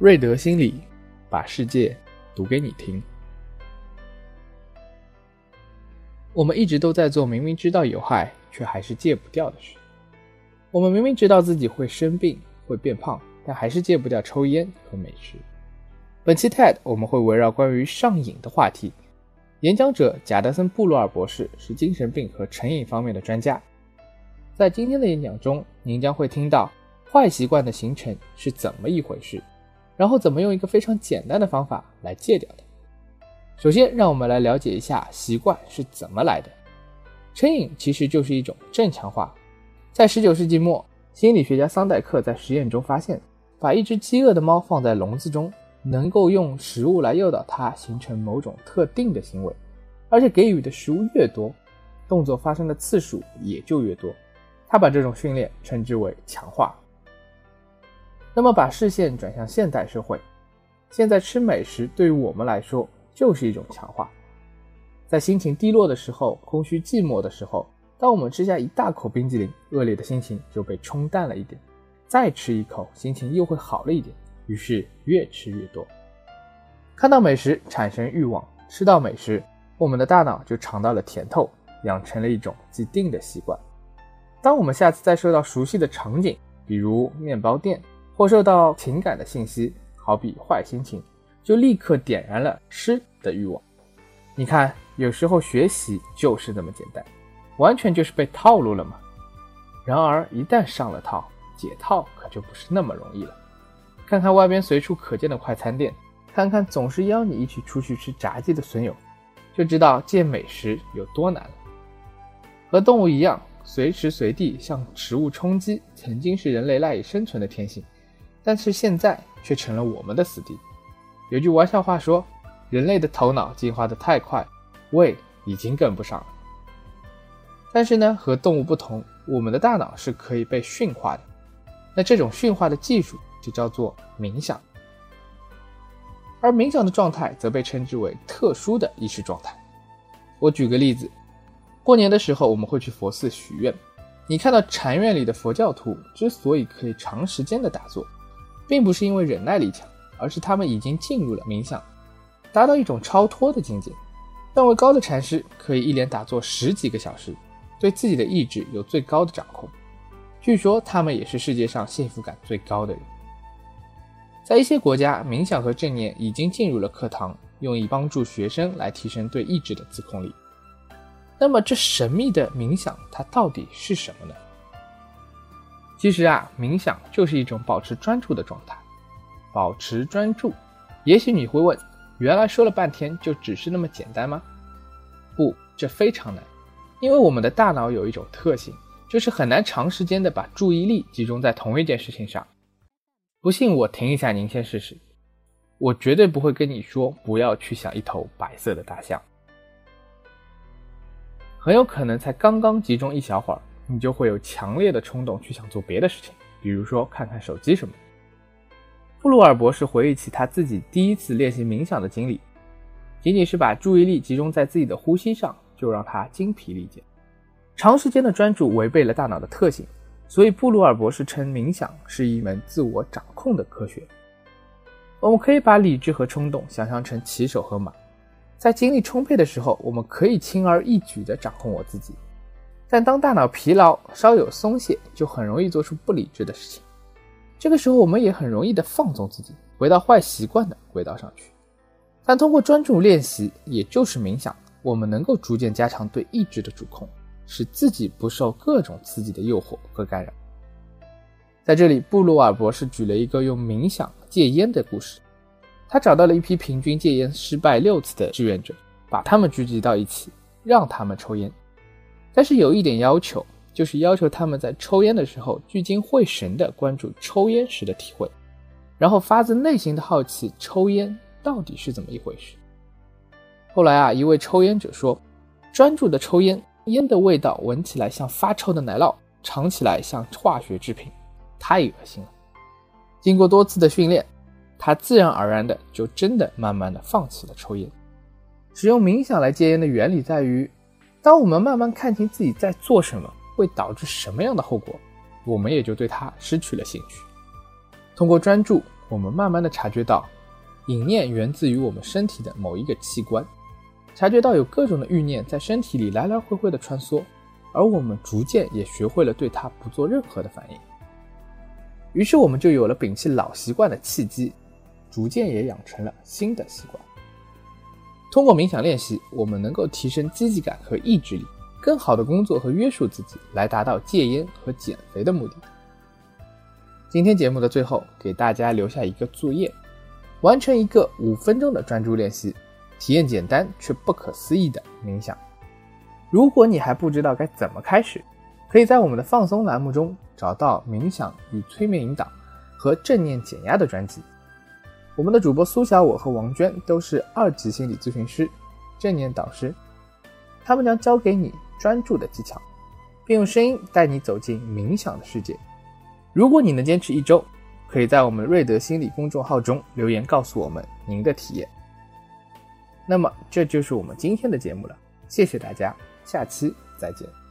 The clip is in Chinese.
瑞德心理，把世界读给你听。我们一直都在做明明知道有害，却还是戒不掉的事。我们明明知道自己会生病、会变胖，但还是戒不掉抽烟和美食。本期 TED 我们会围绕关于上瘾的话题。演讲者贾德森·布鲁尔博士是精神病和成瘾方面的专家。在今天的演讲中，您将会听到坏习惯的形成是怎么一回事。然后怎么用一个非常简单的方法来戒掉的？首先，让我们来了解一下习惯是怎么来的。成瘾其实就是一种正强化。在19世纪末，心理学家桑代克在实验中发现，把一只饥饿的猫放在笼子中，能够用食物来诱导它形成某种特定的行为，而且给予的食物越多，动作发生的次数也就越多。他把这种训练称之为强化。那么，把视线转向现代社会，现在吃美食对于我们来说就是一种强化。在心情低落的时候、空虚寂寞的时候，当我们吃下一大口冰激凌，恶劣的心情就被冲淡了一点；再吃一口，心情又会好了一点。于是越吃越多。看到美食产生欲望，吃到美食，我们的大脑就尝到了甜头，养成了一种既定的习惯。当我们下次再受到熟悉的场景，比如面包店，或受到情感的信息，好比坏心情，就立刻点燃了吃的欲望。你看，有时候学习就是那么简单，完全就是被套路了嘛。然而一旦上了套，解套可就不是那么容易了。看看外边随处可见的快餐店，看看总是邀你一起出去吃炸鸡的损友，就知道戒美食有多难了。和动物一样，随时随地向食物充饥，曾经是人类赖以生存的天性。但是现在却成了我们的死敌。有句玩笑话说：“人类的头脑进化的太快，胃已经跟不上了。”但是呢，和动物不同，我们的大脑是可以被驯化的。那这种驯化的技术就叫做冥想。而冥想的状态则被称之为特殊的意识状态。我举个例子，过年的时候我们会去佛寺许愿。你看到禅院里的佛教徒之所以可以长时间的打坐。并不是因为忍耐力强，而是他们已经进入了冥想，达到一种超脱的境界。段位高的禅师可以一连打坐十几个小时，对自己的意志有最高的掌控。据说他们也是世界上幸福感最高的人。在一些国家，冥想和正念已经进入了课堂，用以帮助学生来提升对意志的自控力。那么，这神秘的冥想它到底是什么呢？其实啊，冥想就是一种保持专注的状态。保持专注，也许你会问，原来说了半天就只是那么简单吗？不，这非常难，因为我们的大脑有一种特性，就是很难长时间的把注意力集中在同一件事情上。不信我停一下，您先试试。我绝对不会跟你说不要去想一头白色的大象，很有可能才刚刚集中一小会儿。你就会有强烈的冲动去想做别的事情，比如说看看手机什么的。布鲁尔博士回忆起他自己第一次练习冥想的经历，仅仅是把注意力集中在自己的呼吸上，就让他精疲力竭。长时间的专注违背了大脑的特性，所以布鲁尔博士称冥想是一门自我掌控的科学。我们可以把理智和冲动想象成骑手和马，在精力充沛的时候，我们可以轻而易举地掌控我自己。但当大脑疲劳、稍有松懈，就很容易做出不理智的事情。这个时候，我们也很容易的放纵自己，回到坏习惯的轨道上去。但通过专注练习，也就是冥想，我们能够逐渐加强对意志的主控，使自己不受各种刺激的诱惑和干扰。在这里，布鲁尔博士举了一个用冥想戒烟的故事。他找到了一批平均戒烟失败六次的志愿者，把他们聚集到一起，让他们抽烟。但是有一点要求，就是要求他们在抽烟的时候聚精会神地关注抽烟时的体会，然后发自内心的好奇抽烟到底是怎么一回事。后来啊，一位抽烟者说：“专注的抽烟，烟的味道闻起来像发臭的奶酪，尝起来像化学制品，太恶心了。”经过多次的训练，他自然而然的就真的慢慢的放弃了抽烟。使用冥想来戒烟的原理在于。当我们慢慢看清自己在做什么，会导致什么样的后果，我们也就对它失去了兴趣。通过专注，我们慢慢的察觉到，隐念源自于我们身体的某一个器官，察觉到有各种的欲念在身体里来来回回的穿梭，而我们逐渐也学会了对它不做任何的反应。于是我们就有了摒弃老习惯的契机，逐渐也养成了新的习惯。通过冥想练习，我们能够提升积极感和意志力，更好的工作和约束自己，来达到戒烟和减肥的目的。今天节目的最后，给大家留下一个作业：完成一个五分钟的专注练习，体验简单却不可思议的冥想。如果你还不知道该怎么开始，可以在我们的放松栏目中找到冥想与催眠引导和正念减压的专辑。我们的主播苏小我和王娟都是二级心理咨询师、正念导师，他们将教给你专注的技巧，并用声音带你走进冥想的世界。如果你能坚持一周，可以在我们瑞德心理公众号中留言告诉我们您的体验。那么，这就是我们今天的节目了，谢谢大家，下期再见。